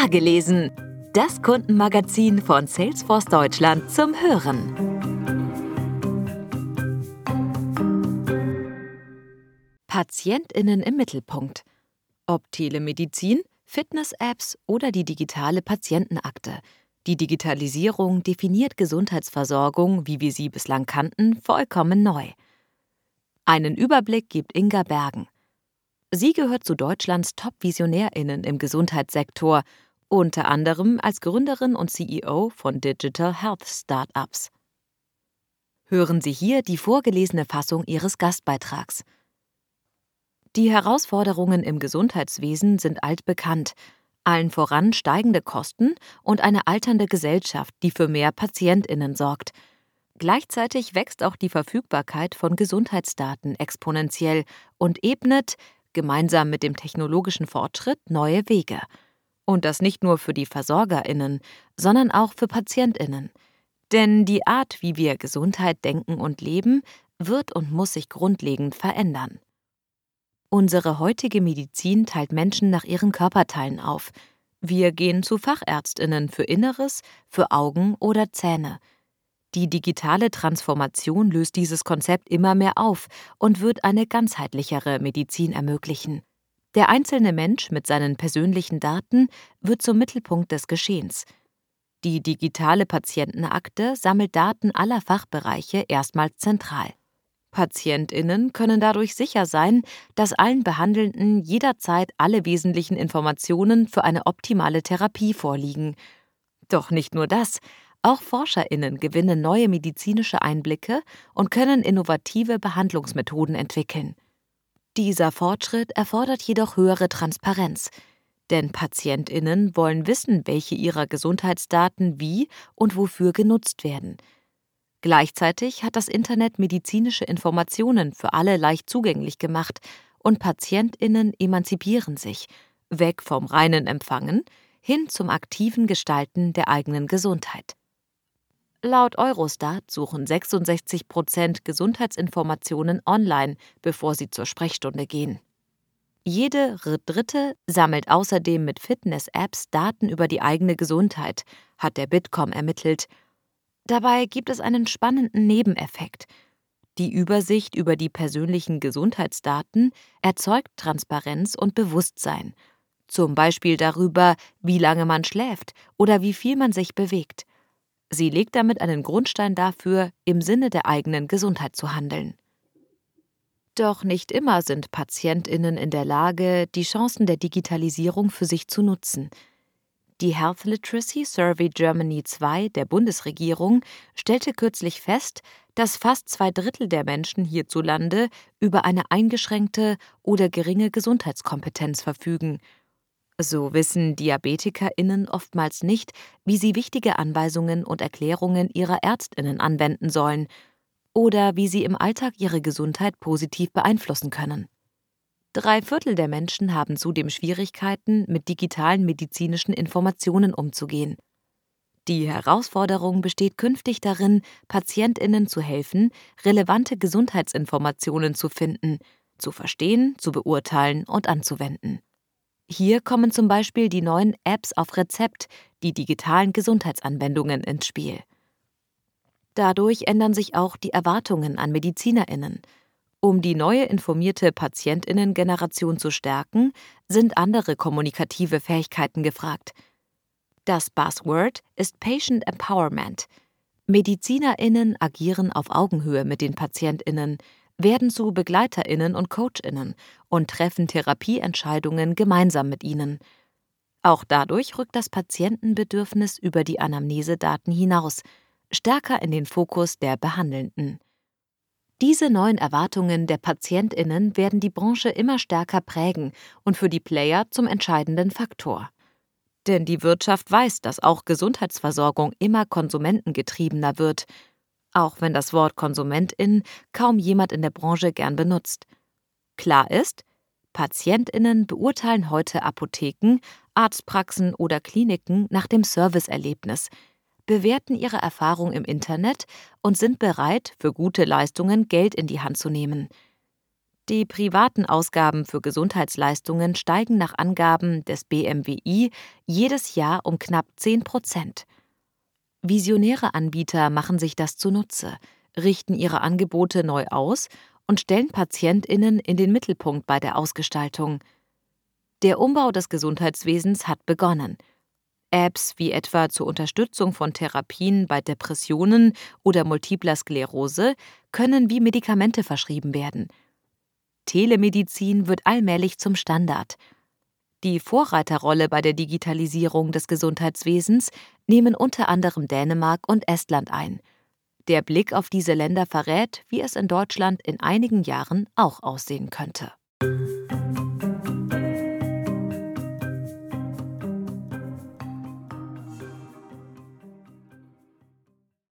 Nagelesen. Das Kundenmagazin von Salesforce Deutschland zum Hören. Patientinnen im Mittelpunkt. Ob Telemedizin, Fitness-Apps oder die digitale Patientenakte. Die Digitalisierung definiert Gesundheitsversorgung, wie wir sie bislang kannten, vollkommen neu. Einen Überblick gibt Inga Bergen. Sie gehört zu Deutschlands Top-VisionärInnen im Gesundheitssektor, unter anderem als Gründerin und CEO von Digital Health Startups. Hören Sie hier die vorgelesene Fassung ihres Gastbeitrags. Die Herausforderungen im Gesundheitswesen sind altbekannt, allen voran steigende Kosten und eine alternde Gesellschaft, die für mehr Patientinnen sorgt. Gleichzeitig wächst auch die Verfügbarkeit von Gesundheitsdaten exponentiell und ebnet, gemeinsam mit dem technologischen Fortschritt, neue Wege. Und das nicht nur für die Versorgerinnen, sondern auch für Patientinnen. Denn die Art, wie wir Gesundheit denken und leben, wird und muss sich grundlegend verändern. Unsere heutige Medizin teilt Menschen nach ihren Körperteilen auf. Wir gehen zu Fachärztinnen für Inneres, für Augen oder Zähne. Die digitale Transformation löst dieses Konzept immer mehr auf und wird eine ganzheitlichere Medizin ermöglichen. Der einzelne Mensch mit seinen persönlichen Daten wird zum Mittelpunkt des Geschehens. Die digitale Patientenakte sammelt Daten aller Fachbereiche erstmals zentral. Patientinnen können dadurch sicher sein, dass allen Behandelnden jederzeit alle wesentlichen Informationen für eine optimale Therapie vorliegen. Doch nicht nur das, auch Forscherinnen gewinnen neue medizinische Einblicke und können innovative Behandlungsmethoden entwickeln. Dieser Fortschritt erfordert jedoch höhere Transparenz, denn Patientinnen wollen wissen, welche ihrer Gesundheitsdaten wie und wofür genutzt werden – Gleichzeitig hat das Internet medizinische Informationen für alle leicht zugänglich gemacht und Patientinnen emanzipieren sich, weg vom reinen Empfangen hin zum aktiven Gestalten der eigenen Gesundheit. Laut Eurostat suchen 66 Prozent Gesundheitsinformationen online, bevor sie zur Sprechstunde gehen. Jede Dritte sammelt außerdem mit Fitness-Apps Daten über die eigene Gesundheit, hat der Bitkom ermittelt Dabei gibt es einen spannenden Nebeneffekt. Die Übersicht über die persönlichen Gesundheitsdaten erzeugt Transparenz und Bewusstsein, zum Beispiel darüber, wie lange man schläft oder wie viel man sich bewegt. Sie legt damit einen Grundstein dafür, im Sinne der eigenen Gesundheit zu handeln. Doch nicht immer sind Patientinnen in der Lage, die Chancen der Digitalisierung für sich zu nutzen. Die Health Literacy Survey Germany 2 der Bundesregierung stellte kürzlich fest, dass fast zwei Drittel der Menschen hierzulande über eine eingeschränkte oder geringe Gesundheitskompetenz verfügen. So wissen DiabetikerInnen oftmals nicht, wie sie wichtige Anweisungen und Erklärungen ihrer ÄrztInnen anwenden sollen oder wie sie im Alltag ihre Gesundheit positiv beeinflussen können. Drei Viertel der Menschen haben zudem Schwierigkeiten, mit digitalen medizinischen Informationen umzugehen. Die Herausforderung besteht künftig darin, Patientinnen zu helfen, relevante Gesundheitsinformationen zu finden, zu verstehen, zu beurteilen und anzuwenden. Hier kommen zum Beispiel die neuen Apps auf Rezept, die digitalen Gesundheitsanwendungen ins Spiel. Dadurch ändern sich auch die Erwartungen an Medizinerinnen. Um die neue informierte Patientinnengeneration zu stärken, sind andere kommunikative Fähigkeiten gefragt. Das Buzzword ist Patient Empowerment. Medizinerinnen agieren auf Augenhöhe mit den Patientinnen, werden zu Begleiterinnen und Coachinnen und treffen Therapieentscheidungen gemeinsam mit ihnen. Auch dadurch rückt das Patientenbedürfnis über die Anamnesedaten hinaus, stärker in den Fokus der Behandelnden. Diese neuen Erwartungen der Patientinnen werden die Branche immer stärker prägen und für die Player zum entscheidenden Faktor. Denn die Wirtschaft weiß, dass auch Gesundheitsversorgung immer konsumentengetriebener wird, auch wenn das Wort Konsumentin kaum jemand in der Branche gern benutzt. Klar ist, Patientinnen beurteilen heute Apotheken, Arztpraxen oder Kliniken nach dem Serviceerlebnis, bewerten ihre Erfahrung im Internet und sind bereit, für gute Leistungen Geld in die Hand zu nehmen. Die privaten Ausgaben für Gesundheitsleistungen steigen nach Angaben des BMWI jedes Jahr um knapp 10 Prozent. Visionäre Anbieter machen sich das zunutze, richten ihre Angebote neu aus und stellen Patientinnen in den Mittelpunkt bei der Ausgestaltung. Der Umbau des Gesundheitswesens hat begonnen. Apps wie etwa zur Unterstützung von Therapien bei Depressionen oder multipler Sklerose können wie Medikamente verschrieben werden. Telemedizin wird allmählich zum Standard. Die Vorreiterrolle bei der Digitalisierung des Gesundheitswesens nehmen unter anderem Dänemark und Estland ein. Der Blick auf diese Länder verrät, wie es in Deutschland in einigen Jahren auch aussehen könnte.